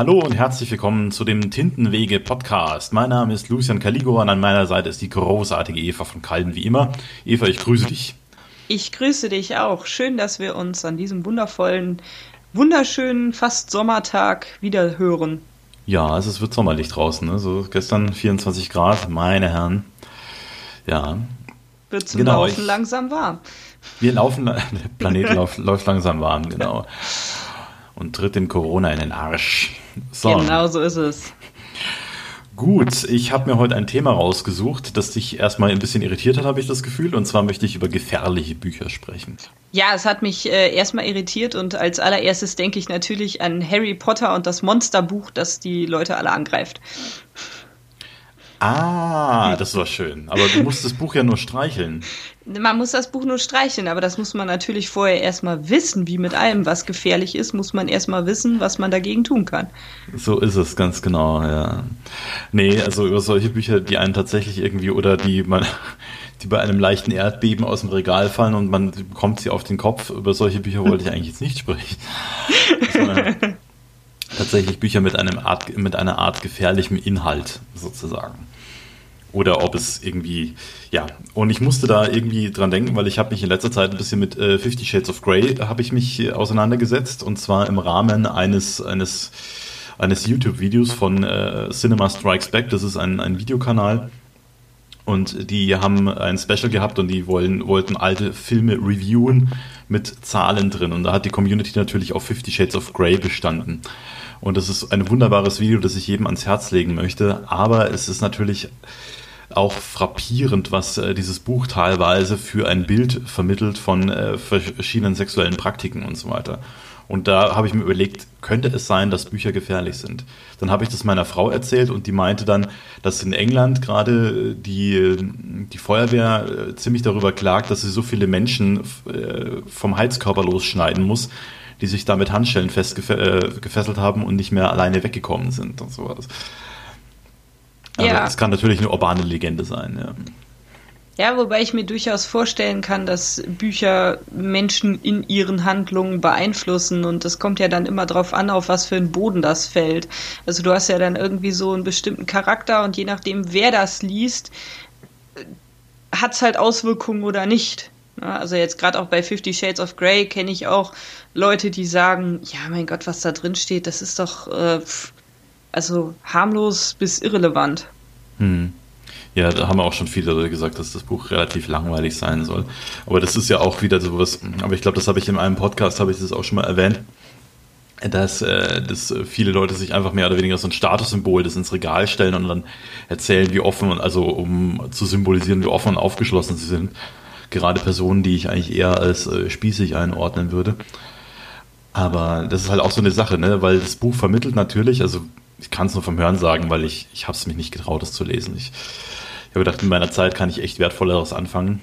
Hallo und herzlich willkommen zu dem Tintenwege Podcast. Mein Name ist Lucian Caligo und an meiner Seite ist die großartige Eva von Kalden wie immer. Eva, ich grüße dich. Ich grüße dich auch. Schön, dass wir uns an diesem wundervollen, wunderschönen, fast Sommertag wieder hören. Ja, es wird sommerlich draußen. Ne? So gestern 24 Grad, meine Herren. Ja. Wird zum genau, Laufen ich, langsam warm. Wir laufen, der Planet läuft, läuft langsam warm, genau. Und tritt dem Corona in den Arsch. So. Genau so ist es. Gut, ich habe mir heute ein Thema rausgesucht, das dich erstmal ein bisschen irritiert hat, habe ich das Gefühl. Und zwar möchte ich über gefährliche Bücher sprechen. Ja, es hat mich äh, erstmal irritiert und als allererstes denke ich natürlich an Harry Potter und das Monsterbuch, das die Leute alle angreift. Ah, das war schön. Aber du musst das Buch ja nur streicheln. Man muss das Buch nur streicheln, aber das muss man natürlich vorher erstmal wissen, wie mit allem, was gefährlich ist, muss man erstmal wissen, was man dagegen tun kann. So ist es, ganz genau, ja. Nee, also über solche Bücher, die einen tatsächlich irgendwie oder die man, die bei einem leichten Erdbeben aus dem Regal fallen und man bekommt sie auf den Kopf, über solche Bücher wollte ich eigentlich jetzt nicht sprechen. tatsächlich Bücher mit einem Art, mit einer Art gefährlichem Inhalt sozusagen oder ob es irgendwie, ja, und ich musste da irgendwie dran denken, weil ich habe mich in letzter Zeit ein bisschen mit äh, Fifty Shades of Grey habe ich mich äh, auseinandergesetzt und zwar im Rahmen eines eines eines YouTube-Videos von äh, Cinema Strikes Back. Das ist ein, ein Videokanal und die haben ein Special gehabt und die wollen, wollten alte Filme reviewen mit Zahlen drin und da hat die Community natürlich auf Fifty Shades of Grey bestanden. Und das ist ein wunderbares Video, das ich jedem ans Herz legen möchte. Aber es ist natürlich auch frappierend, was äh, dieses Buch teilweise für ein Bild vermittelt von äh, verschiedenen sexuellen Praktiken und so weiter. Und da habe ich mir überlegt, könnte es sein, dass Bücher gefährlich sind? Dann habe ich das meiner Frau erzählt und die meinte dann, dass in England gerade die, die Feuerwehr äh, ziemlich darüber klagt, dass sie so viele Menschen äh, vom Heizkörper losschneiden muss, die sich da mit Handschellen festgefesselt äh, haben und nicht mehr alleine weggekommen sind und sowas. Aber ja. das kann natürlich eine urbane Legende sein, ja. Ja, wobei ich mir durchaus vorstellen kann, dass Bücher Menschen in ihren Handlungen beeinflussen und das kommt ja dann immer darauf an, auf was für einen Boden das fällt. Also du hast ja dann irgendwie so einen bestimmten Charakter und je nachdem, wer das liest, hat es halt Auswirkungen oder nicht. Also jetzt gerade auch bei Fifty Shades of Grey kenne ich auch Leute, die sagen, ja mein Gott, was da drin steht, das ist doch äh, also harmlos bis irrelevant. Hm. Ja, da haben auch schon viele Leute gesagt, dass das Buch relativ langweilig sein soll. Aber das ist ja auch wieder sowas, aber ich glaube, das habe ich in einem Podcast, habe ich das auch schon mal erwähnt, dass, äh, dass viele Leute sich einfach mehr oder weniger so ein Statussymbol das ins Regal stellen und dann erzählen, wie offen, also um zu symbolisieren, wie offen und aufgeschlossen sie sind. Gerade Personen, die ich eigentlich eher als äh, spießig einordnen würde. Aber das ist halt auch so eine Sache, ne? weil das Buch vermittelt natürlich, also ich kann es nur vom Hören sagen, weil ich, ich habe es mich nicht getraut, es zu lesen. Ich, ich habe gedacht, in meiner Zeit kann ich echt Wertvolleres anfangen.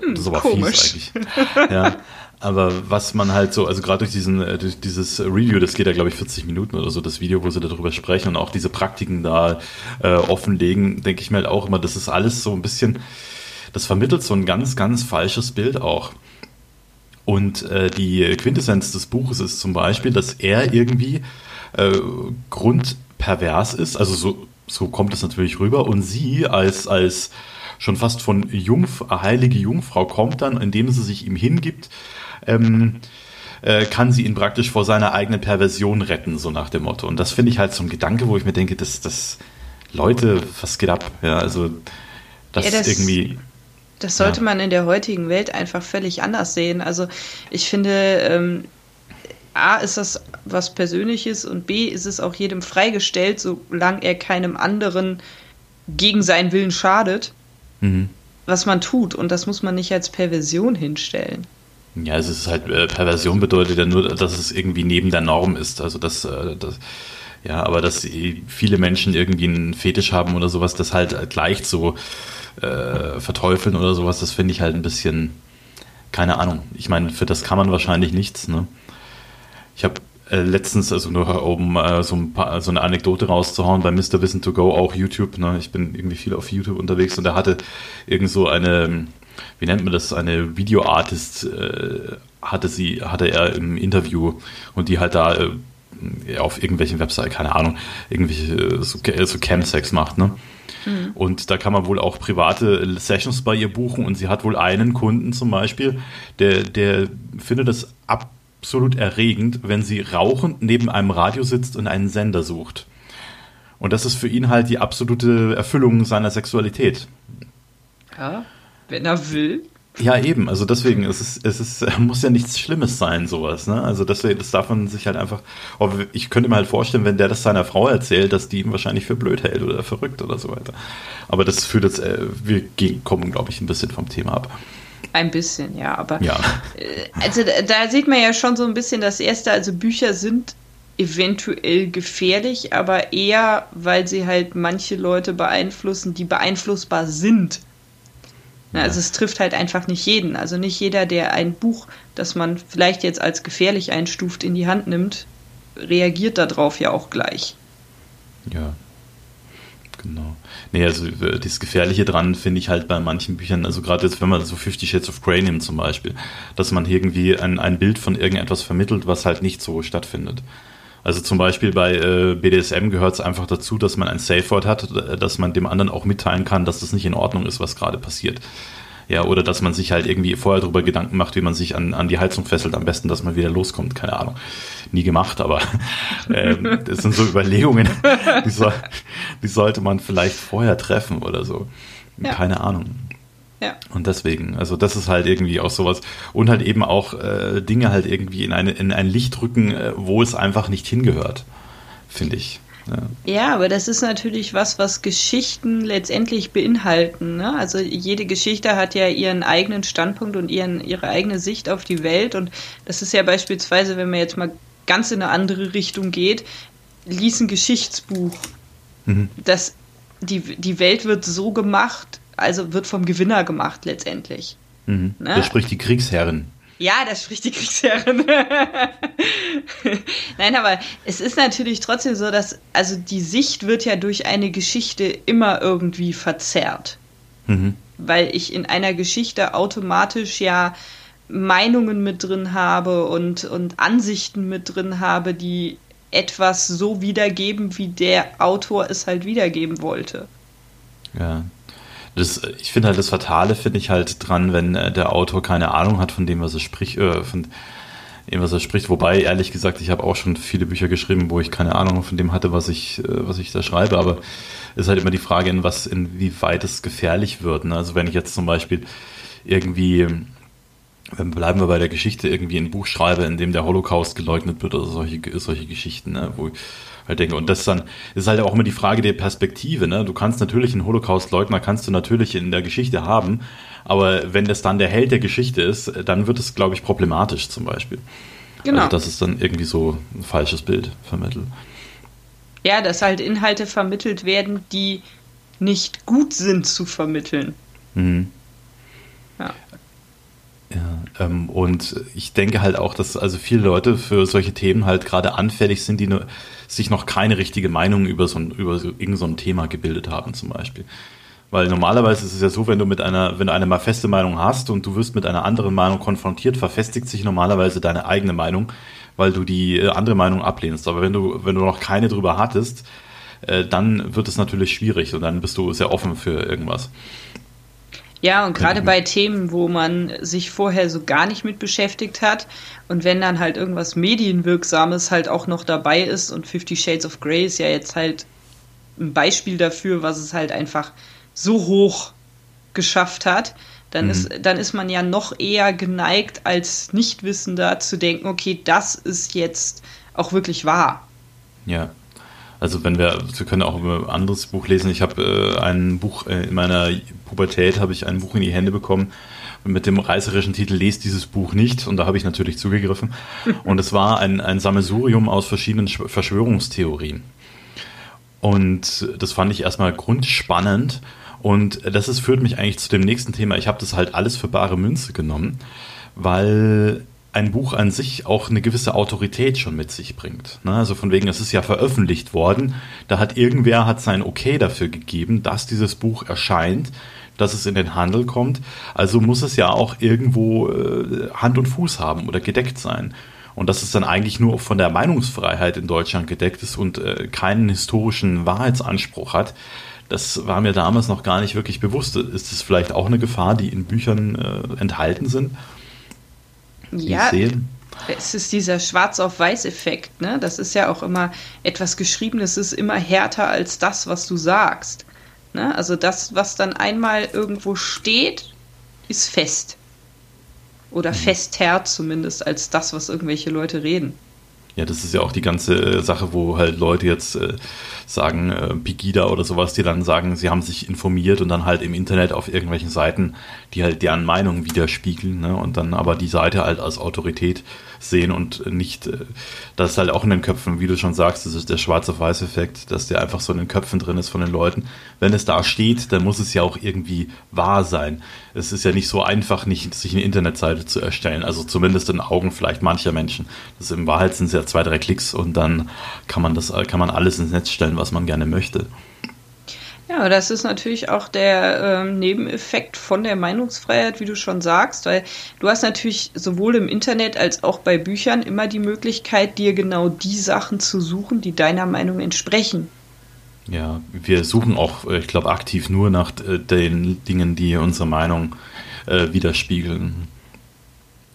Hm, das ist aber komisch. fies eigentlich. ja. Aber was man halt so, also gerade durch diesen, äh, durch dieses Review, das geht ja, glaube ich, 40 Minuten oder so, das Video, wo sie darüber sprechen und auch diese Praktiken da äh, offenlegen, denke ich mir halt auch immer, das ist alles so ein bisschen, das vermittelt so ein ganz, ganz falsches Bild auch. Und äh, die Quintessenz des Buches ist zum Beispiel, dass er irgendwie äh, grundpervers ist. Also so, so kommt es natürlich rüber. Und sie als, als schon fast von Jungf heilige Jungfrau kommt dann, indem sie sich ihm hingibt, ähm, äh, kann sie ihn praktisch vor seiner eigenen Perversion retten, so nach dem Motto. Und das finde ich halt so ein Gedanke, wo ich mir denke, dass das Leute, was geht ab? Ja, also das, ja, das irgendwie. Das sollte ja. man in der heutigen Welt einfach völlig anders sehen. Also ich finde, ähm, A ist das was Persönliches und B ist es auch jedem freigestellt, solange er keinem anderen gegen seinen Willen schadet, mhm. was man tut. Und das muss man nicht als Perversion hinstellen. Ja, es ist halt, äh, Perversion bedeutet ja nur, dass es irgendwie neben der Norm ist. Also das, äh, das ja, aber dass viele Menschen irgendwie einen Fetisch haben oder sowas, das halt gleich so äh, verteufeln oder sowas, das finde ich halt ein bisschen, keine Ahnung. Ich meine, für das kann man wahrscheinlich nichts, ne? Ich habe äh, letztens, also nur um äh, so, ein paar, so eine Anekdote rauszuhauen, bei Mr. Wissen to Go, auch YouTube, ne? ich bin irgendwie viel auf YouTube unterwegs und er hatte irgend so eine, wie nennt man das, eine Videoartist äh, hatte sie, hatte er im Interview und die halt da äh, auf irgendwelchen Websites, keine Ahnung, irgendwelche so, so Chemsex macht, ne? Mhm. Und da kann man wohl auch private Sessions bei ihr buchen und sie hat wohl einen Kunden zum Beispiel, der, der findet es absolut erregend, wenn sie rauchend neben einem Radio sitzt und einen Sender sucht. Und das ist für ihn halt die absolute Erfüllung seiner Sexualität. Ja, wenn er will. Ja, eben. Also deswegen, es ist, es ist, muss ja nichts Schlimmes sein, sowas. Ne? Also deswegen, das darf man sich halt einfach. Ich könnte mir halt vorstellen, wenn der das seiner Frau erzählt, dass die ihn wahrscheinlich für blöd hält oder verrückt oder so weiter. Aber das führt jetzt, äh, wir kommen, glaube ich, ein bisschen vom Thema ab. Ein bisschen, ja, aber. Ja. Äh, also da sieht man ja schon so ein bisschen das erste, also Bücher sind eventuell gefährlich, aber eher, weil sie halt manche Leute beeinflussen, die beeinflussbar sind. Ja. Also es trifft halt einfach nicht jeden. Also nicht jeder, der ein Buch, das man vielleicht jetzt als gefährlich einstuft, in die Hand nimmt, reagiert darauf ja auch gleich. Ja. Genau. Nee, also das Gefährliche dran finde ich halt bei manchen Büchern, also gerade jetzt, wenn man so Fifty Shades of Grey nimmt zum Beispiel, dass man irgendwie ein, ein Bild von irgendetwas vermittelt, was halt nicht so stattfindet. Also zum Beispiel bei äh, BDSM gehört es einfach dazu, dass man ein Safe Word hat, dass man dem anderen auch mitteilen kann, dass das nicht in Ordnung ist, was gerade passiert. Ja, oder dass man sich halt irgendwie vorher darüber Gedanken macht, wie man sich an, an die Heizung fesselt, am besten, dass man wieder loskommt. Keine Ahnung. Nie gemacht, aber ähm, das sind so Überlegungen, die, soll, die sollte man vielleicht vorher treffen oder so. Ja. Keine Ahnung. Ja. Und deswegen, also das ist halt irgendwie auch sowas. Und halt eben auch äh, Dinge halt irgendwie in, eine, in ein Licht rücken, äh, wo es einfach nicht hingehört, finde ich. Ja. ja. aber das ist natürlich was, was Geschichten letztendlich beinhalten. Ne? Also jede Geschichte hat ja ihren eigenen Standpunkt und ihren, ihre eigene Sicht auf die Welt. Und das ist ja beispielsweise, wenn man jetzt mal ganz in eine andere Richtung geht, lies ein Geschichtsbuch. Mhm. Das, die, die Welt wird so gemacht, also wird vom Gewinner gemacht letztendlich. Mhm. Ne? Der spricht die Kriegsherrin. Ja, das spricht die Kriegsherrin. Nein, aber es ist natürlich trotzdem so, dass, also die Sicht wird ja durch eine Geschichte immer irgendwie verzerrt. Mhm. Weil ich in einer Geschichte automatisch ja Meinungen mit drin habe und, und Ansichten mit drin habe, die etwas so wiedergeben, wie der Autor es halt wiedergeben wollte. Ja, das, ich finde halt das Fatale, finde ich halt dran, wenn äh, der Autor keine Ahnung hat von dem, was er spricht, äh, von dem, was er spricht. Wobei, ehrlich gesagt, ich habe auch schon viele Bücher geschrieben, wo ich keine Ahnung von dem hatte, was ich, äh, was ich da schreibe. Aber es ist halt immer die Frage, in was, inwieweit es gefährlich wird. Ne? Also wenn ich jetzt zum Beispiel irgendwie bleiben wir bei der Geschichte, irgendwie ein Buch schreibe, in dem der Holocaust geleugnet wird oder solche, solche Geschichten, ne? wo, halt denke. Und das dann ist halt auch immer die Frage der Perspektive. Ne? Du kannst natürlich einen Holocaust-Leugner, kannst du natürlich in der Geschichte haben, aber wenn das dann der Held der Geschichte ist, dann wird es, glaube ich, problematisch zum Beispiel. Genau. Also das ist dann irgendwie so ein falsches Bild vermittelt. Ja, dass halt Inhalte vermittelt werden, die nicht gut sind zu vermitteln. Mhm. Ja. Ähm, und ich denke halt auch, dass also viele Leute für solche Themen halt gerade anfällig sind, die nur, sich noch keine richtige Meinung über so ein, über so, irgend so ein Thema gebildet haben, zum Beispiel. Weil normalerweise ist es ja so, wenn du mit einer, wenn du eine mal feste Meinung hast und du wirst mit einer anderen Meinung konfrontiert, verfestigt sich normalerweise deine eigene Meinung, weil du die äh, andere Meinung ablehnst. Aber wenn du, wenn du noch keine drüber hattest, äh, dann wird es natürlich schwierig und dann bist du sehr offen für irgendwas. Ja, und gerade bei Themen, wo man sich vorher so gar nicht mit beschäftigt hat und wenn dann halt irgendwas Medienwirksames halt auch noch dabei ist und Fifty Shades of Grey ist ja jetzt halt ein Beispiel dafür, was es halt einfach so hoch geschafft hat, dann, mhm. ist, dann ist man ja noch eher geneigt, als Nichtwissender zu denken, okay, das ist jetzt auch wirklich wahr. Ja. Also wenn wir, wir können auch ein anderes Buch lesen. Ich habe äh, ein Buch äh, in meiner Pubertät habe ich ein Buch in die Hände bekommen mit dem reißerischen Titel Lest dieses Buch nicht und da habe ich natürlich zugegriffen. Und es war ein, ein Sammelsurium aus verschiedenen Verschwörungstheorien. Und das fand ich erstmal grundspannend. Und das ist, führt mich eigentlich zu dem nächsten Thema. Ich habe das halt alles für bare Münze genommen, weil ein Buch an sich auch eine gewisse Autorität schon mit sich bringt. Ne? Also von wegen, es ist ja veröffentlicht worden, da hat irgendwer hat sein Okay dafür gegeben, dass dieses Buch erscheint, dass es in den Handel kommt. Also muss es ja auch irgendwo äh, Hand und Fuß haben oder gedeckt sein. Und dass es dann eigentlich nur von der Meinungsfreiheit in Deutschland gedeckt ist und äh, keinen historischen Wahrheitsanspruch hat, das war mir damals noch gar nicht wirklich bewusst. Ist es vielleicht auch eine Gefahr, die in Büchern äh, enthalten sind? Ja, es ist dieser Schwarz-auf-Weiß-Effekt. Ne? Das ist ja auch immer etwas Geschriebenes, ist immer härter als das, was du sagst. Ne? Also das, was dann einmal irgendwo steht, ist fest. Oder mhm. fester zumindest als das, was irgendwelche Leute reden. Ja, das ist ja auch die ganze Sache, wo halt Leute jetzt äh, sagen, äh, Pegida oder sowas, die dann sagen, sie haben sich informiert und dann halt im Internet auf irgendwelchen Seiten, die halt deren Meinung widerspiegeln, ne? Und dann aber die Seite halt als Autorität sehen und nicht, äh, das ist halt auch in den Köpfen, wie du schon sagst, das ist der schwarze-weiß-Effekt, dass der einfach so in den Köpfen drin ist von den Leuten. Wenn es da steht, dann muss es ja auch irgendwie wahr sein. Es ist ja nicht so einfach, nicht sich eine Internetseite zu erstellen, also zumindest in Augen vielleicht mancher Menschen. Das in Wahrheit sind es zwei, drei Klicks und dann kann man das, kann man alles ins Netz stellen, was man gerne möchte. Ja, das ist natürlich auch der ähm, Nebeneffekt von der Meinungsfreiheit, wie du schon sagst, weil du hast natürlich sowohl im Internet als auch bei Büchern immer die Möglichkeit, dir genau die Sachen zu suchen, die deiner Meinung entsprechen. Ja, wir suchen auch, äh, ich glaube, aktiv nur nach äh, den Dingen, die unsere Meinung äh, widerspiegeln.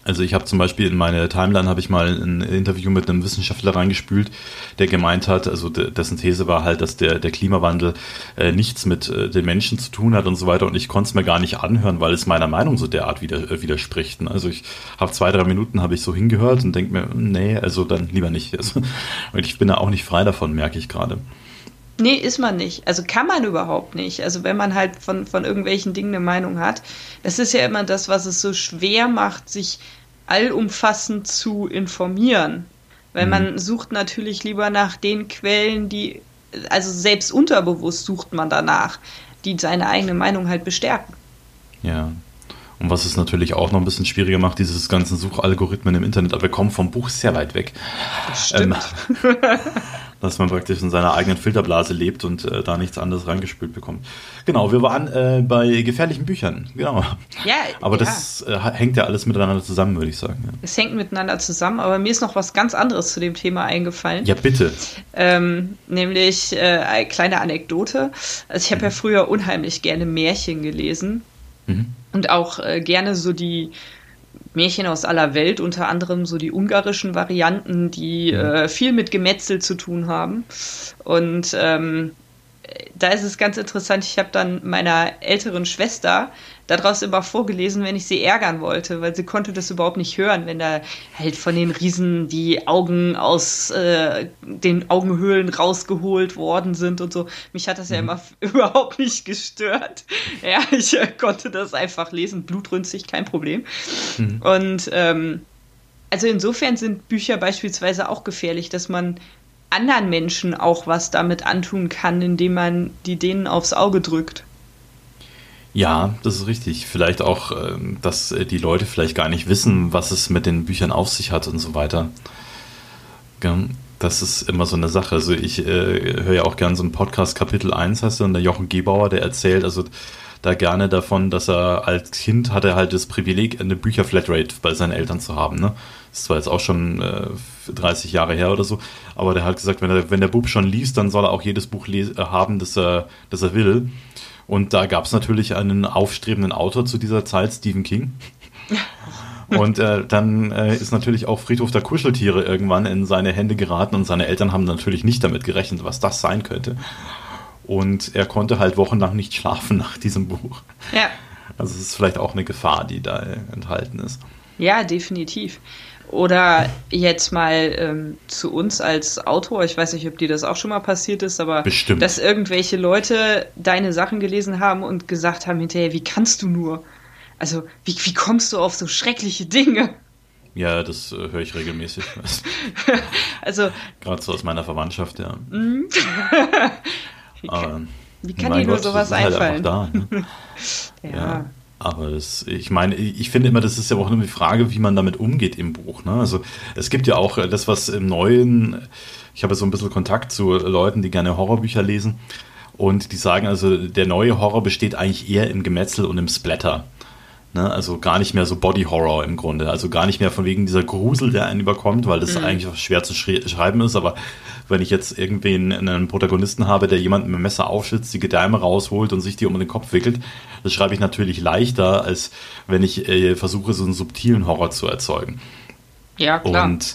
Also ich habe zum Beispiel in meine Timeline habe ich mal ein Interview mit einem Wissenschaftler reingespült, der gemeint hat, also dessen These war halt, dass der, der Klimawandel äh, nichts mit äh, den Menschen zu tun hat und so weiter. Und ich konnte es mir gar nicht anhören, weil es meiner Meinung so derart wider, äh, widerspricht. Ne? Also ich habe zwei, drei Minuten habe ich so hingehört und denke mir, nee, also dann lieber nicht. Also, und ich bin da auch nicht frei davon, merke ich gerade. Nee, ist man nicht. Also kann man überhaupt nicht. Also wenn man halt von, von irgendwelchen Dingen eine Meinung hat, das ist ja immer das, was es so schwer macht, sich allumfassend zu informieren. Weil mhm. man sucht natürlich lieber nach den Quellen, die, also selbst unterbewusst sucht man danach, die seine eigene Meinung halt bestärken. Ja. Und was es natürlich auch noch ein bisschen schwieriger macht, dieses ganzen Suchalgorithmen im Internet, aber wir kommen vom Buch sehr weit weg. Das stimmt. Ähm, dass man praktisch in seiner eigenen Filterblase lebt und äh, da nichts anderes reingespült bekommt. Genau, wir waren äh, bei gefährlichen Büchern, genau. Ja, aber ja. das äh, hängt ja alles miteinander zusammen, würde ich sagen. Ja. Es hängt miteinander zusammen, aber mir ist noch was ganz anderes zu dem Thema eingefallen. Ja, bitte. Ähm, nämlich äh, eine kleine Anekdote. Also ich habe mhm. ja früher unheimlich gerne Märchen gelesen. Mhm. Und auch äh, gerne so die Märchen aus aller Welt, unter anderem so die ungarischen Varianten, die mhm. äh, viel mit Gemetzel zu tun haben. Und ähm, da ist es ganz interessant, ich habe dann meiner älteren Schwester daraus immer vorgelesen, wenn ich sie ärgern wollte, weil sie konnte das überhaupt nicht hören, wenn da halt von den Riesen die Augen aus äh, den Augenhöhlen rausgeholt worden sind und so. Mich hat das ja mhm. immer überhaupt nicht gestört. Ja, ich äh, konnte das einfach lesen, blutrünstig, kein Problem. Mhm. Und ähm, also insofern sind Bücher beispielsweise auch gefährlich, dass man anderen Menschen auch was damit antun kann, indem man die denen aufs Auge drückt. Ja, das ist richtig. Vielleicht auch, ähm, dass äh, die Leute vielleicht gar nicht wissen, was es mit den Büchern auf sich hat und so weiter. Das ist immer so eine Sache. Also ich äh, höre ja auch gerne so einen Podcast, Kapitel 1 heißt er, und der Jochen Gebauer, der erzählt also da gerne davon, dass er als Kind hatte halt das Privileg, eine Bücherflatrate bei seinen Eltern zu haben. Ne? Das ist zwar jetzt auch schon äh, 30 Jahre her oder so, aber der hat gesagt, wenn, er, wenn der Bub schon liest, dann soll er auch jedes Buch äh, haben, das er, das er will. Und da gab es natürlich einen aufstrebenden Autor zu dieser Zeit, Stephen King. Und äh, dann äh, ist natürlich auch Friedhof der Kuscheltiere irgendwann in seine Hände geraten und seine Eltern haben natürlich nicht damit gerechnet, was das sein könnte. Und er konnte halt wochenlang nicht schlafen nach diesem Buch. Ja. Also es ist vielleicht auch eine Gefahr, die da enthalten ist. Ja, definitiv. Oder jetzt mal ähm, zu uns als Autor, ich weiß nicht, ob dir das auch schon mal passiert ist, aber Bestimmt. dass irgendwelche Leute deine Sachen gelesen haben und gesagt haben hinterher, wie kannst du nur? Also, wie, wie kommst du auf so schreckliche Dinge? Ja, das äh, höre ich regelmäßig. also. Gerade so aus meiner Verwandtschaft, ja. Mhm. wie kann, wie kann dir nur sowas halt einfallen? Da, ne? ja. ja. Aber das, ich meine, ich finde immer, das ist ja auch nur die Frage, wie man damit umgeht im Buch. Ne? Also es gibt ja auch äh, das, was im Neuen, ich habe so ein bisschen Kontakt zu Leuten, die gerne Horrorbücher lesen und die sagen also, der neue Horror besteht eigentlich eher im Gemetzel und im Splatter. Ne? Also gar nicht mehr so Body Horror im Grunde. Also gar nicht mehr von wegen dieser Grusel, der einen überkommt, weil das mhm. eigentlich schwer zu schreiben ist. Aber wenn ich jetzt irgendwen, einen Protagonisten habe, der jemanden mit dem Messer aufschützt, die Gedärme rausholt und sich die um den Kopf wickelt, das schreibe ich natürlich leichter, als wenn ich äh, versuche, so einen subtilen Horror zu erzeugen. Ja, klar. Und,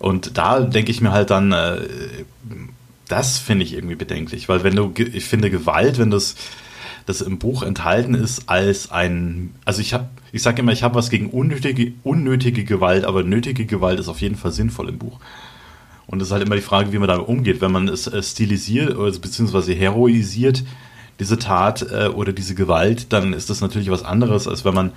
und da denke ich mir halt dann, äh, das finde ich irgendwie bedenklich, weil wenn du, ich finde Gewalt, wenn das das im Buch enthalten ist als ein, also ich habe, ich sage immer, ich habe was gegen unnötige, unnötige Gewalt, aber nötige Gewalt ist auf jeden Fall sinnvoll im Buch. Und es ist halt immer die Frage, wie man damit umgeht. Wenn man es äh, stilisiert oder beziehungsweise heroisiert, diese Tat äh, oder diese Gewalt, dann ist das natürlich was anderes, als wenn man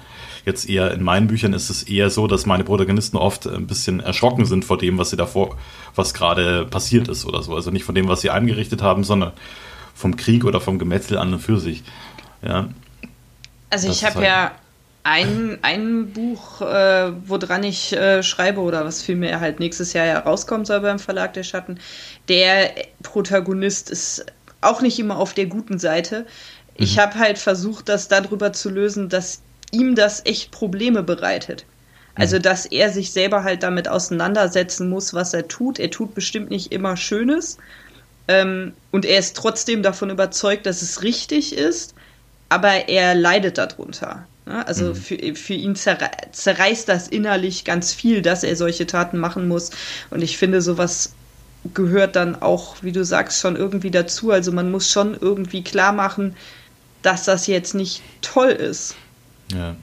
jetzt eher in meinen Büchern ist es eher so, dass meine Protagonisten oft ein bisschen erschrocken sind vor dem, was sie davor, was gerade passiert ist oder so. Also nicht von dem, was sie angerichtet haben, sondern vom Krieg oder vom Gemetzel an und für sich. Ja. Also das ich habe halt ja ein, ein Buch, äh, woran ich äh, schreibe oder was vielmehr halt nächstes Jahr herauskommen soll beim Verlag der Schatten. Der Protagonist ist auch nicht immer auf der guten Seite. Ich mhm. habe halt versucht, das darüber zu lösen, dass ihm das echt Probleme bereitet. Also, mhm. dass er sich selber halt damit auseinandersetzen muss, was er tut. Er tut bestimmt nicht immer Schönes. Ähm, und er ist trotzdem davon überzeugt, dass es richtig ist, aber er leidet darunter. Ne? Also mhm. für, für ihn zerre zerreißt das innerlich ganz viel, dass er solche Taten machen muss. Und ich finde, sowas gehört dann auch, wie du sagst, schon irgendwie dazu. Also man muss schon irgendwie klar machen, dass das jetzt nicht toll ist. Ja.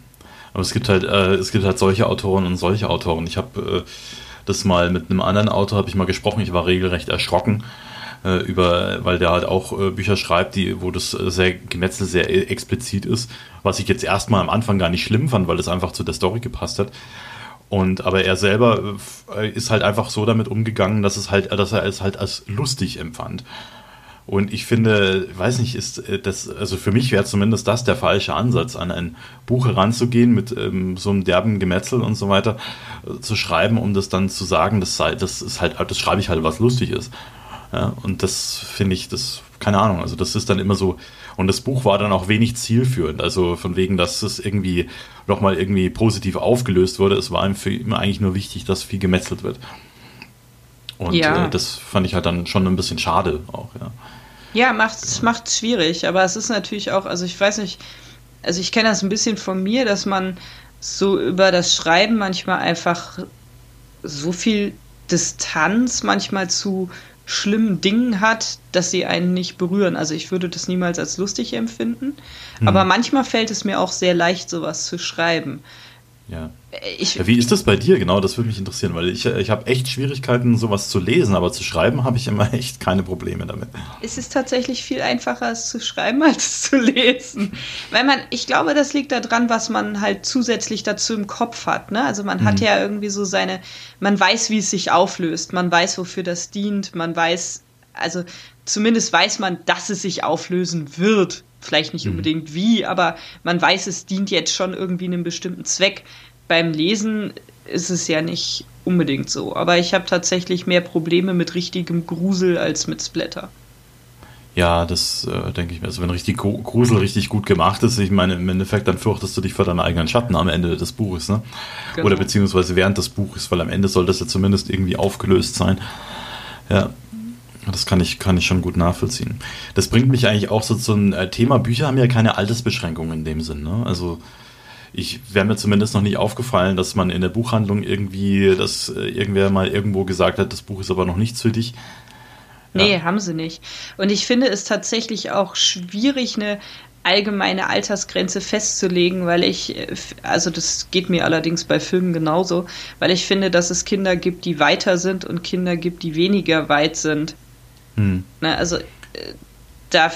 Aber es gibt halt, äh, es gibt halt solche Autoren und solche Autoren. Ich habe äh, das mal mit einem anderen Autor habe ich mal gesprochen. Ich war regelrecht erschrocken äh, über, weil der halt auch äh, Bücher schreibt, die, wo das sehr Gemetzel sehr e-, explizit ist, was ich jetzt erstmal am Anfang gar nicht schlimm fand, weil es einfach zu der Story gepasst hat. Und aber er selber äh, ist halt einfach so damit umgegangen, dass es halt, dass er es halt als lustig empfand. Und ich finde, weiß nicht, ist äh, das, also für mich wäre zumindest das der falsche Ansatz, an ein Buch heranzugehen mit ähm, so einem derben Gemetzel und so weiter äh, zu schreiben, um das dann zu sagen, das sei, das ist halt, das schreibe ich halt, was lustig ist. Ja, und das finde ich, das, keine Ahnung, also das ist dann immer so, und das Buch war dann auch wenig zielführend, also von wegen, dass es irgendwie nochmal irgendwie positiv aufgelöst wurde. Es war ihm für immer eigentlich nur wichtig, dass viel gemetzelt wird. Und ja. äh, das fand ich halt dann schon ein bisschen schade auch, ja. Ja, macht es macht schwierig, aber es ist natürlich auch, also ich weiß nicht, also ich kenne das ein bisschen von mir, dass man so über das Schreiben manchmal einfach so viel Distanz manchmal zu schlimmen Dingen hat, dass sie einen nicht berühren. Also ich würde das niemals als lustig empfinden, hm. aber manchmal fällt es mir auch sehr leicht, sowas zu schreiben. Ja. Ich, wie ist das bei dir? Genau, das würde mich interessieren, weil ich, ich habe echt Schwierigkeiten, sowas zu lesen, aber zu schreiben habe ich immer echt keine Probleme damit. Es ist tatsächlich viel einfacher, es zu schreiben, als es zu lesen. Weil man, ich glaube, das liegt daran, was man halt zusätzlich dazu im Kopf hat. Ne? Also man mhm. hat ja irgendwie so seine, man weiß, wie es sich auflöst, man weiß, wofür das dient, man weiß, also zumindest weiß man, dass es sich auflösen wird. Vielleicht nicht mhm. unbedingt wie, aber man weiß, es dient jetzt schon irgendwie einem bestimmten Zweck. Beim Lesen ist es ja nicht unbedingt so. Aber ich habe tatsächlich mehr Probleme mit richtigem Grusel als mit Splatter. Ja, das äh, denke ich mir. Also wenn richtig Grusel richtig gut gemacht ist, ich meine, im Endeffekt, dann fürchtest du dich vor deinen eigenen Schatten am Ende des Buches, ne? Genau. Oder beziehungsweise während des Buches, weil am Ende soll das ja zumindest irgendwie aufgelöst sein. Ja, das kann ich, kann ich schon gut nachvollziehen. Das bringt mich eigentlich auch so zu einem äh, Thema. Bücher haben ja keine Altersbeschränkungen in dem Sinn. Ne? Also ich wäre mir zumindest noch nicht aufgefallen, dass man in der Buchhandlung irgendwie, dass äh, irgendwer mal irgendwo gesagt hat, das Buch ist aber noch nichts für dich. Ja. Nee, haben sie nicht. Und ich finde es tatsächlich auch schwierig, eine allgemeine Altersgrenze festzulegen, weil ich, äh, also das geht mir allerdings bei Filmen genauso, weil ich finde, dass es Kinder gibt, die weiter sind und Kinder gibt, die weniger weit sind. Hm. Na, also, äh, da,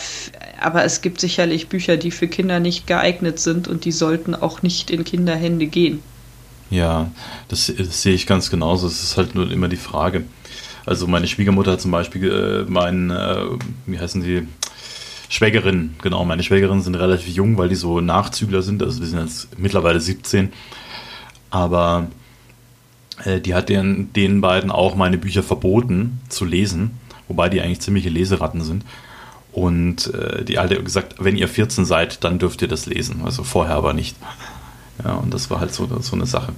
aber es gibt sicherlich Bücher, die für Kinder nicht geeignet sind und die sollten auch nicht in Kinderhände gehen. Ja, das, das sehe ich ganz genauso. Es ist halt nur immer die Frage. Also meine Schwiegermutter hat zum Beispiel äh, mein, äh, wie heißen die, Schwägerin, genau, meine Schwägerinnen sind relativ jung, weil die so Nachzügler sind, also die sind jetzt mittlerweile 17. Aber äh, die hat den, den beiden auch meine Bücher verboten zu lesen, wobei die eigentlich ziemliche Leseratten sind. Und äh, die Alte hat gesagt, wenn ihr 14 seid, dann dürft ihr das lesen. Also vorher aber nicht. Ja, und das war halt so, so eine Sache.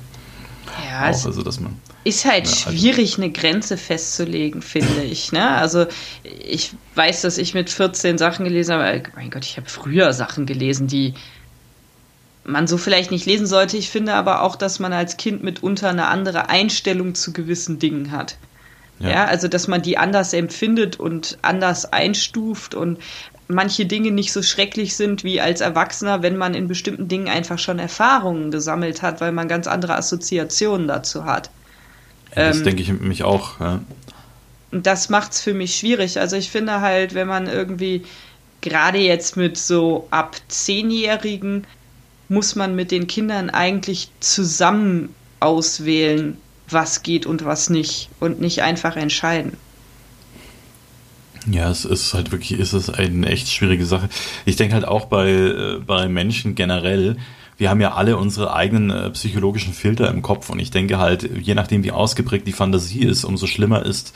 Ja, auch, also, dass man, ist halt ja, also schwierig, eine Grenze festzulegen, finde ich. Ne? Also ich weiß, dass ich mit 14 Sachen gelesen habe. Mein Gott, ich habe früher Sachen gelesen, die man so vielleicht nicht lesen sollte. Ich finde aber auch, dass man als Kind mitunter eine andere Einstellung zu gewissen Dingen hat. Ja. ja. also dass man die anders empfindet und anders einstuft und manche Dinge nicht so schrecklich sind wie als Erwachsener, wenn man in bestimmten Dingen einfach schon Erfahrungen gesammelt hat, weil man ganz andere Assoziationen dazu hat. Ja, das ähm, denke ich mich auch. Ja. Das macht es für mich schwierig. Also ich finde halt, wenn man irgendwie gerade jetzt mit so ab Zehnjährigen muss man mit den Kindern eigentlich zusammen auswählen, was geht und was nicht und nicht einfach entscheiden. Ja, es ist halt wirklich, ist es eine echt schwierige Sache. Ich denke halt auch bei, äh, bei Menschen generell, wir haben ja alle unsere eigenen äh, psychologischen Filter im Kopf und ich denke halt, je nachdem wie ausgeprägt die Fantasie ist, umso schlimmer ist,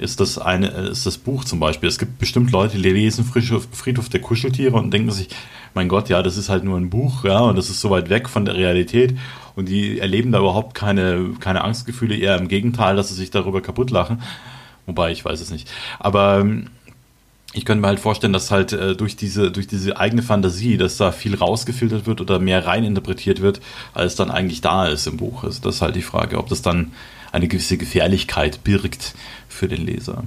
ist das eine, ist das Buch zum Beispiel. Es gibt bestimmt Leute, die lesen Friedhof, Friedhof der Kuscheltiere und denken sich, mein Gott, ja, das ist halt nur ein Buch, ja, und das ist so weit weg von der Realität und die erleben da überhaupt keine, keine Angstgefühle, eher im Gegenteil, dass sie sich darüber kaputt lachen. Wobei, ich weiß es nicht. Aber ähm, ich könnte mir halt vorstellen, dass halt äh, durch diese durch diese eigene Fantasie, dass da viel rausgefiltert wird oder mehr reininterpretiert wird, als dann eigentlich da ist im Buch. Also das ist halt die Frage, ob das dann eine gewisse Gefährlichkeit birgt für den Leser.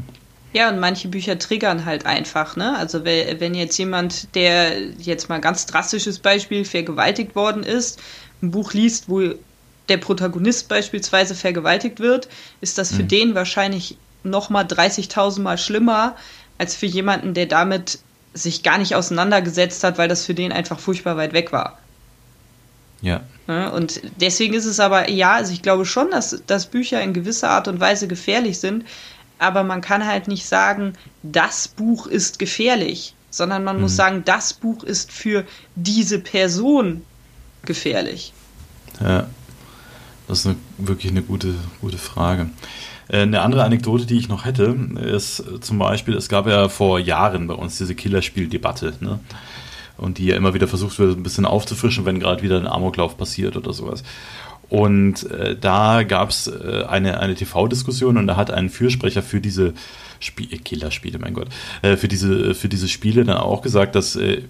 Ja, und manche Bücher triggern halt einfach, ne? Also wenn jetzt jemand, der jetzt mal ganz drastisches Beispiel vergewaltigt worden ist, ein Buch liest, wo der Protagonist beispielsweise vergewaltigt wird, ist das für mhm. den wahrscheinlich nochmal 30.000 Mal schlimmer als für jemanden, der damit sich gar nicht auseinandergesetzt hat, weil das für den einfach furchtbar weit weg war. Ja. Und deswegen ist es aber, ja, also ich glaube schon, dass, dass Bücher in gewisser Art und Weise gefährlich sind, aber man kann halt nicht sagen, das Buch ist gefährlich, sondern man mhm. muss sagen, das Buch ist für diese Person gefährlich. Ja, das ist eine, wirklich eine gute, gute Frage. Äh, eine andere Anekdote, die ich noch hätte, ist zum Beispiel, es gab ja vor Jahren bei uns diese Killerspieldebatte, ne? Und die ja immer wieder versucht wird, ein bisschen aufzufrischen, wenn gerade wieder ein Amoklauf passiert oder sowas. Und äh, da gab es äh, eine, eine TV-Diskussion und da hat ein Fürsprecher für diese Spie äh, Killerspiele, mein Gott, äh, für, diese, für diese Spiele dann auch gesagt, dass äh,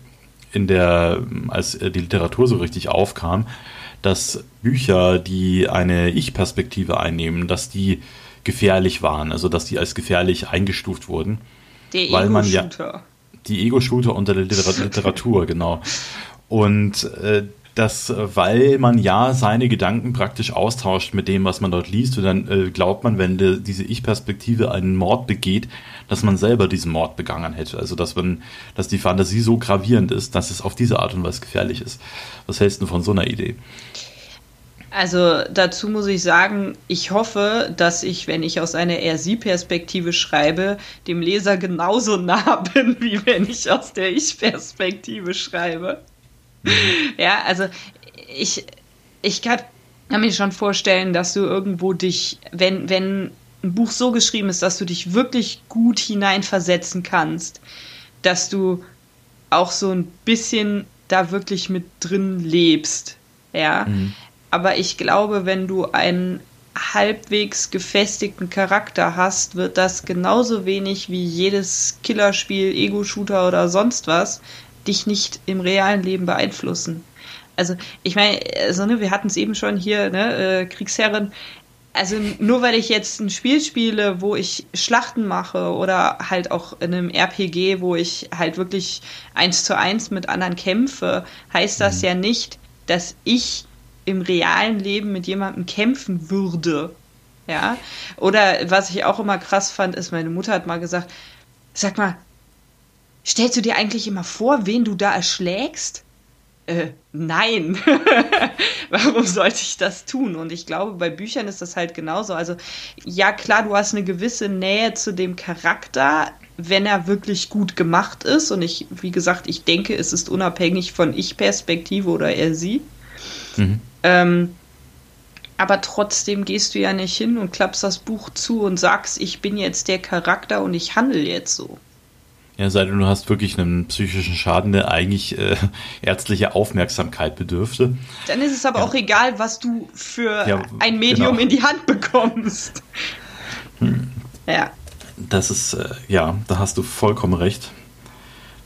in der, als die Literatur so richtig aufkam, dass Bücher, die eine Ich-Perspektive einnehmen, dass die gefährlich waren, also dass die als gefährlich eingestuft wurden. Der weil man ja die Ego-Shooter unter der Literatur, genau. Und äh, das, weil man ja seine Gedanken praktisch austauscht mit dem, was man dort liest, und dann äh, glaubt man, wenn de, diese Ich-Perspektive einen Mord begeht, dass man selber diesen Mord begangen hätte. Also dass man, dass die Fantasie so gravierend ist, dass es auf diese Art und Weise gefährlich ist. Was hältst du von so einer Idee? Also dazu muss ich sagen, ich hoffe, dass ich, wenn ich aus einer eher Sie-Perspektive schreibe, dem Leser genauso nah bin, wie wenn ich aus der Ich-Perspektive schreibe. Mhm. Ja, also ich, ich kann, kann mir schon vorstellen, dass du irgendwo dich, wenn, wenn ein Buch so geschrieben ist, dass du dich wirklich gut hineinversetzen kannst, dass du auch so ein bisschen da wirklich mit drin lebst. Ja. Mhm. Aber ich glaube, wenn du einen halbwegs gefestigten Charakter hast, wird das genauso wenig wie jedes Killerspiel, Ego-Shooter oder sonst was dich nicht im realen Leben beeinflussen. Also, ich meine, also, ne, wir hatten es eben schon hier, ne, äh, Kriegsherren. Also, nur weil ich jetzt ein Spiel spiele, wo ich Schlachten mache oder halt auch in einem RPG, wo ich halt wirklich eins zu eins mit anderen kämpfe, heißt das mhm. ja nicht, dass ich im realen Leben mit jemandem kämpfen würde. Ja. Oder was ich auch immer krass fand, ist, meine Mutter hat mal gesagt, sag mal, stellst du dir eigentlich immer vor, wen du da erschlägst? Äh, nein. Warum sollte ich das tun? Und ich glaube, bei Büchern ist das halt genauso. Also, ja, klar, du hast eine gewisse Nähe zu dem Charakter, wenn er wirklich gut gemacht ist. Und ich, wie gesagt, ich denke, es ist unabhängig von Ich-Perspektive oder er sie. Mhm. Ähm, aber trotzdem gehst du ja nicht hin und klappst das Buch zu und sagst, ich bin jetzt der Charakter und ich handle jetzt so. Ja, sei denn du hast wirklich einen psychischen Schaden, der eigentlich äh, ärztliche Aufmerksamkeit bedürfte. Dann ist es aber ja. auch egal, was du für ja, ein Medium genau. in die Hand bekommst. Hm. Ja. Das ist, äh, ja, da hast du vollkommen recht.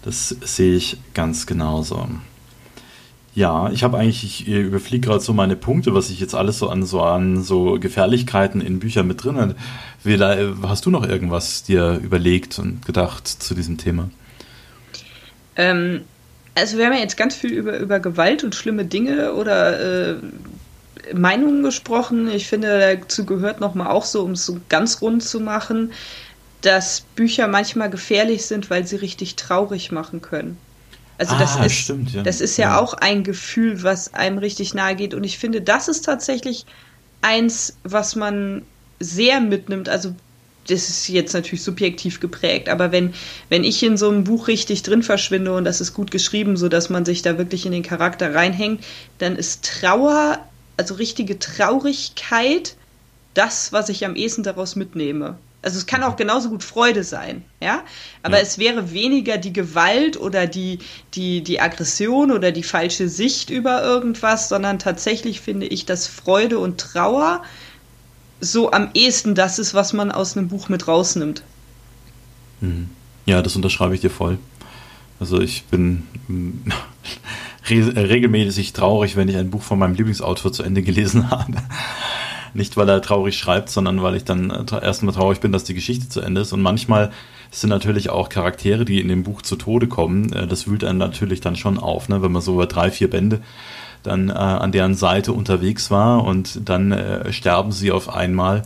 Das sehe ich ganz genauso. Ja, ich habe eigentlich, ich überfliege gerade so meine Punkte, was ich jetzt alles so an so an so Gefährlichkeiten in Büchern mit drin habe. Hast du noch irgendwas dir überlegt und gedacht zu diesem Thema? Ähm, also wir haben ja jetzt ganz viel über, über Gewalt und schlimme Dinge oder äh, Meinungen gesprochen. Ich finde, dazu gehört nochmal auch so, um es so ganz rund zu machen, dass Bücher manchmal gefährlich sind, weil sie richtig traurig machen können. Also ah, das ist, stimmt, ja. das ist ja, ja, auch ein Gefühl, was einem richtig nahe geht. Und ich finde, das ist tatsächlich eins, was man sehr mitnimmt. Also das ist jetzt natürlich subjektiv geprägt, aber wenn, wenn ich in so einem Buch richtig drin verschwinde und das ist gut geschrieben, so dass man sich da wirklich in den Charakter reinhängt, dann ist Trauer, also richtige Traurigkeit, das, was ich am ehesten daraus mitnehme. Also es kann auch genauso gut Freude sein, ja. Aber ja. es wäre weniger die Gewalt oder die, die, die Aggression oder die falsche Sicht über irgendwas, sondern tatsächlich finde ich, dass Freude und Trauer so am ehesten das ist, was man aus einem Buch mit rausnimmt. Mhm. Ja, das unterschreibe ich dir voll. Also ich bin regelmäßig traurig, wenn ich ein Buch von meinem Lieblingsautor zu Ende gelesen habe. Nicht, weil er traurig schreibt, sondern weil ich dann äh, erstmal traurig bin, dass die Geschichte zu Ende ist. Und manchmal sind natürlich auch Charaktere, die in dem Buch zu Tode kommen. Äh, das wühlt einen natürlich dann schon auf, ne? wenn man so über drei, vier Bände dann äh, an deren Seite unterwegs war und dann äh, sterben sie auf einmal.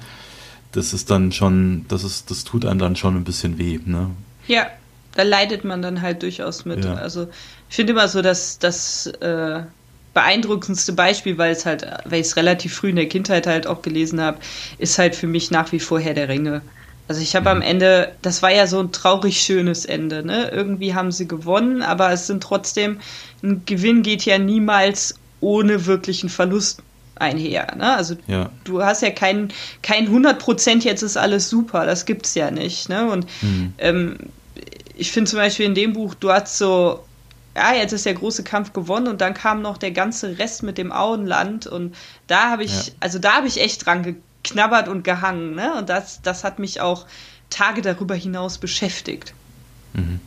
Das ist dann schon, das ist, das tut einem dann schon ein bisschen weh. Ne? Ja, da leidet man dann halt durchaus mit. Ja. Also ich finde immer so, dass das äh, beeindruckendste Beispiel, weil es halt, weil ich es relativ früh in der Kindheit halt auch gelesen habe, ist halt für mich nach wie vor Herr der Ringe. Also ich habe mhm. am Ende, das war ja so ein traurig schönes Ende, ne? Irgendwie haben sie gewonnen, aber es sind trotzdem, ein Gewinn geht ja niemals ohne wirklichen Verlust einher. Ne? Also ja. du hast ja kein, kein 100 Prozent, jetzt ist alles super, das gibt's ja nicht. Ne? Und mhm. ähm, ich finde zum Beispiel in dem Buch, du hast so ja, jetzt ist der große Kampf gewonnen und dann kam noch der ganze Rest mit dem Auenland und da habe ich, ja. also da habe ich echt dran geknabbert und gehangen, ne? Und das, das hat mich auch Tage darüber hinaus beschäftigt. Mhm.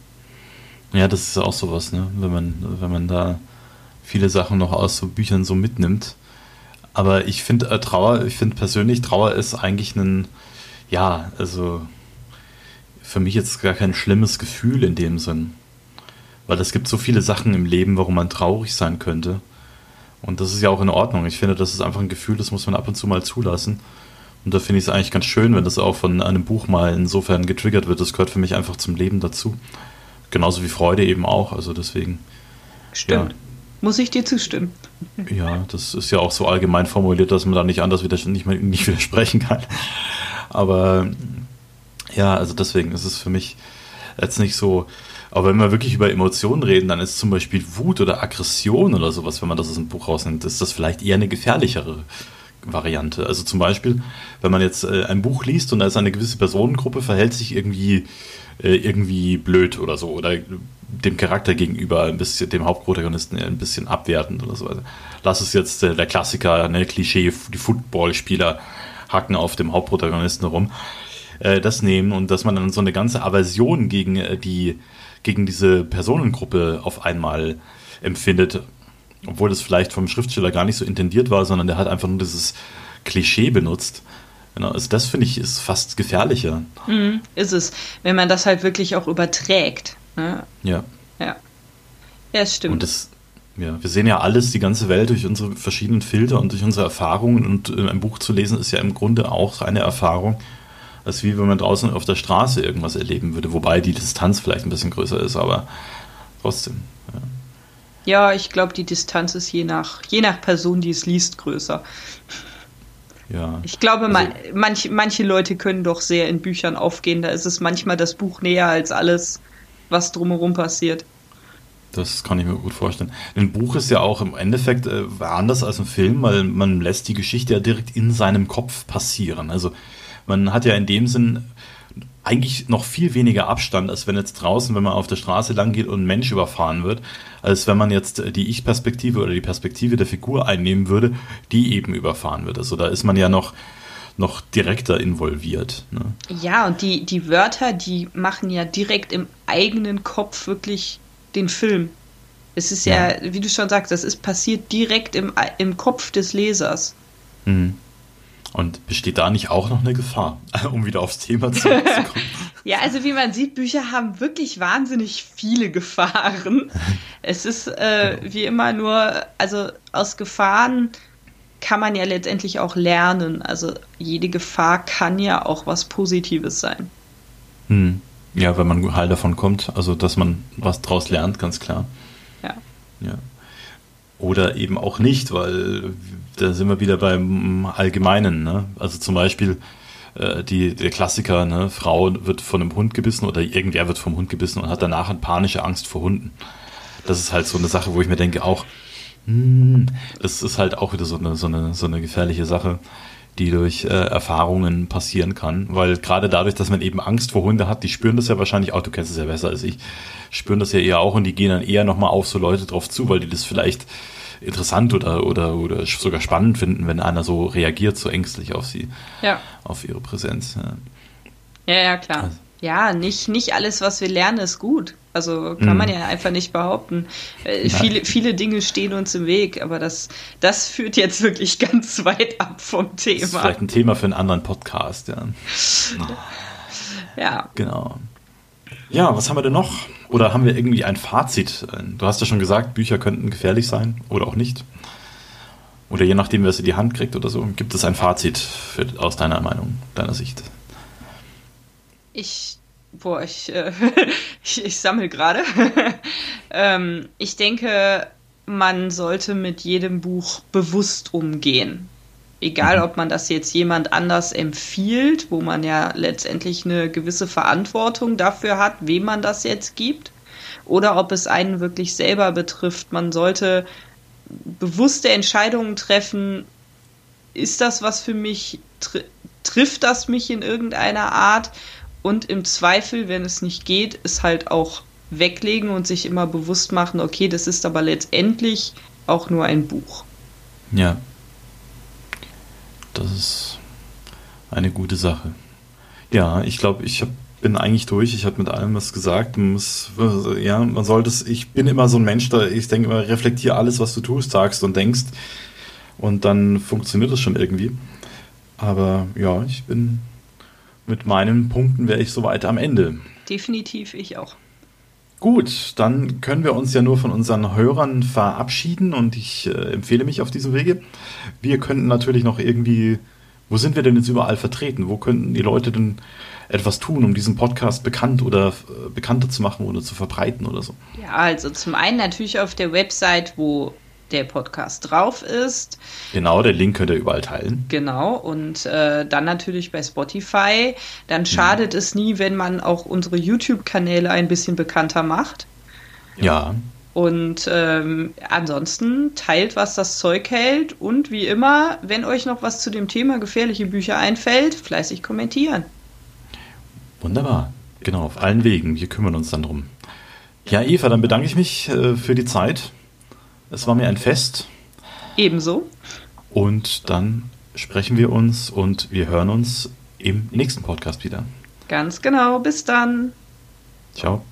Ja, das ist auch sowas, ne? Wenn man, wenn man da viele Sachen noch aus so Büchern so mitnimmt. Aber ich finde äh, Trauer, ich finde persönlich, Trauer ist eigentlich ein, ja, also für mich jetzt gar kein schlimmes Gefühl in dem Sinn. Weil es gibt so viele Sachen im Leben, warum man traurig sein könnte. Und das ist ja auch in Ordnung. Ich finde, das ist einfach ein Gefühl, das muss man ab und zu mal zulassen. Und da finde ich es eigentlich ganz schön, wenn das auch von einem Buch mal insofern getriggert wird. Das gehört für mich einfach zum Leben dazu. Genauso wie Freude eben auch. Also deswegen. Stimmt. Ja. Muss ich dir zustimmen. Ja, das ist ja auch so allgemein formuliert, dass man da nicht anders wieder, nicht, nicht widersprechen kann. Aber ja, also deswegen ist es für mich jetzt nicht so, aber wenn wir wirklich über Emotionen reden, dann ist zum Beispiel Wut oder Aggression oder sowas, wenn man das aus dem Buch rausnimmt, ist das vielleicht eher eine gefährlichere Variante. Also zum Beispiel, wenn man jetzt äh, ein Buch liest und da ist eine gewisse Personengruppe, verhält sich irgendwie, äh, irgendwie blöd oder so oder dem Charakter gegenüber ein bisschen, dem Hauptprotagonisten ein bisschen abwertend oder so. Also, lass es jetzt äh, der Klassiker, ne, Klischee, die Footballspieler hacken auf dem Hauptprotagonisten rum, äh, das nehmen und dass man dann so eine ganze Aversion gegen äh, die gegen diese Personengruppe auf einmal empfindet, obwohl das vielleicht vom Schriftsteller gar nicht so intendiert war, sondern der hat einfach nur dieses Klischee benutzt. Genau, also das finde ich ist fast gefährlicher. Mhm, ist es, wenn man das halt wirklich auch überträgt. Ne? Ja. Ja. Ja, stimmt. Und das, ja, wir sehen ja alles, die ganze Welt durch unsere verschiedenen Filter und durch unsere Erfahrungen und äh, ein Buch zu lesen ist ja im Grunde auch eine Erfahrung als wie wenn man draußen auf der Straße irgendwas erleben würde, wobei die Distanz vielleicht ein bisschen größer ist, aber trotzdem. Ja, ja ich glaube, die Distanz ist je nach, je nach Person, die es liest, größer. Ja. Ich glaube, also, manch, manche Leute können doch sehr in Büchern aufgehen. Da ist es manchmal das Buch näher als alles, was drumherum passiert. Das kann ich mir gut vorstellen. Ein Buch ist ja auch im Endeffekt äh, anders als ein Film, weil man lässt die Geschichte ja direkt in seinem Kopf passieren. Also man hat ja in dem Sinn eigentlich noch viel weniger Abstand, als wenn jetzt draußen, wenn man auf der Straße lang geht und ein Mensch überfahren wird, als wenn man jetzt die Ich-Perspektive oder die Perspektive der Figur einnehmen würde, die eben überfahren wird. Also da ist man ja noch, noch direkter involviert. Ne? Ja, und die, die Wörter, die machen ja direkt im eigenen Kopf wirklich den Film. Es ist ja, ja wie du schon sagst, das ist passiert direkt im, im Kopf des Lesers. Mhm. Und besteht da nicht auch noch eine Gefahr, um wieder aufs Thema zurückzukommen? ja, also wie man sieht, Bücher haben wirklich wahnsinnig viele Gefahren. es ist äh, genau. wie immer nur, also aus Gefahren kann man ja letztendlich auch lernen. Also jede Gefahr kann ja auch was Positives sein. Hm. Ja, wenn man heil davon kommt, also dass man was draus lernt, ganz klar. Ja. Ja. Oder eben auch nicht, weil da sind wir wieder beim Allgemeinen. Ne? Also zum Beispiel äh, die, der Klassiker, ne? Frau wird von einem Hund gebissen oder irgendwer wird vom Hund gebissen und hat danach eine panische Angst vor Hunden. Das ist halt so eine Sache, wo ich mir denke, auch, hm, das ist halt auch wieder so eine, so eine, so eine gefährliche Sache, die durch äh, Erfahrungen passieren kann. Weil gerade dadurch, dass man eben Angst vor Hunde hat, die spüren das ja wahrscheinlich auch, du kennst es ja besser als ich, spüren das ja eher auch und die gehen dann eher nochmal auf so Leute drauf zu, weil die das vielleicht interessant oder, oder, oder sogar spannend finden, wenn einer so reagiert, so ängstlich auf sie, ja. auf ihre Präsenz. Ja, ja, ja klar. Also. Ja, nicht, nicht alles, was wir lernen, ist gut. Also kann mm. man ja einfach nicht behaupten. Äh, viele, viele Dinge stehen uns im Weg, aber das, das führt jetzt wirklich ganz weit ab vom Thema. Das ist vielleicht ein Thema für einen anderen Podcast, ja. ja. Genau. Ja, was haben wir denn noch? Oder haben wir irgendwie ein Fazit? Du hast ja schon gesagt, Bücher könnten gefährlich sein oder auch nicht. Oder je nachdem, wer es in die Hand kriegt oder so. Gibt es ein Fazit für, aus deiner Meinung, deiner Sicht? Ich, boah, ich, äh, ich, ich sammle gerade. ähm, ich denke, man sollte mit jedem Buch bewusst umgehen. Egal, ob man das jetzt jemand anders empfiehlt, wo man ja letztendlich eine gewisse Verantwortung dafür hat, wem man das jetzt gibt, oder ob es einen wirklich selber betrifft. Man sollte bewusste Entscheidungen treffen. Ist das was für mich? Tr trifft das mich in irgendeiner Art? Und im Zweifel, wenn es nicht geht, ist halt auch weglegen und sich immer bewusst machen, okay, das ist aber letztendlich auch nur ein Buch. Ja, das ist eine gute Sache. Ja, ich glaube, ich hab, bin eigentlich durch. Ich habe mit allem was gesagt. Man muss, ja, man sollte es, ich bin immer so ein Mensch, da ich denke immer, reflektiere alles, was du tust, sagst und denkst. Und dann funktioniert das schon irgendwie. Aber ja, ich bin mit meinen Punkten wäre ich soweit am Ende. Definitiv, ich auch. Gut, dann können wir uns ja nur von unseren Hörern verabschieden und ich äh, empfehle mich auf diesem Wege. Wir könnten natürlich noch irgendwie, wo sind wir denn jetzt überall vertreten? Wo könnten die Leute denn etwas tun, um diesen Podcast bekannt oder äh, bekannter zu machen oder zu verbreiten oder so? Ja, also zum einen natürlich auf der Website, wo der Podcast drauf ist. Genau, den Link könnt ihr überall teilen. Genau, und äh, dann natürlich bei Spotify. Dann schadet mhm. es nie, wenn man auch unsere YouTube-Kanäle ein bisschen bekannter macht. Ja. Und ähm, ansonsten teilt, was das Zeug hält. Und wie immer, wenn euch noch was zu dem Thema gefährliche Bücher einfällt, fleißig kommentieren. Wunderbar. Genau, auf allen Wegen. Wir kümmern uns dann drum. Ja, Eva, dann bedanke ich mich äh, für die Zeit. Es war mir ein Fest. Ebenso. Und dann sprechen wir uns und wir hören uns im nächsten Podcast wieder. Ganz genau. Bis dann. Ciao.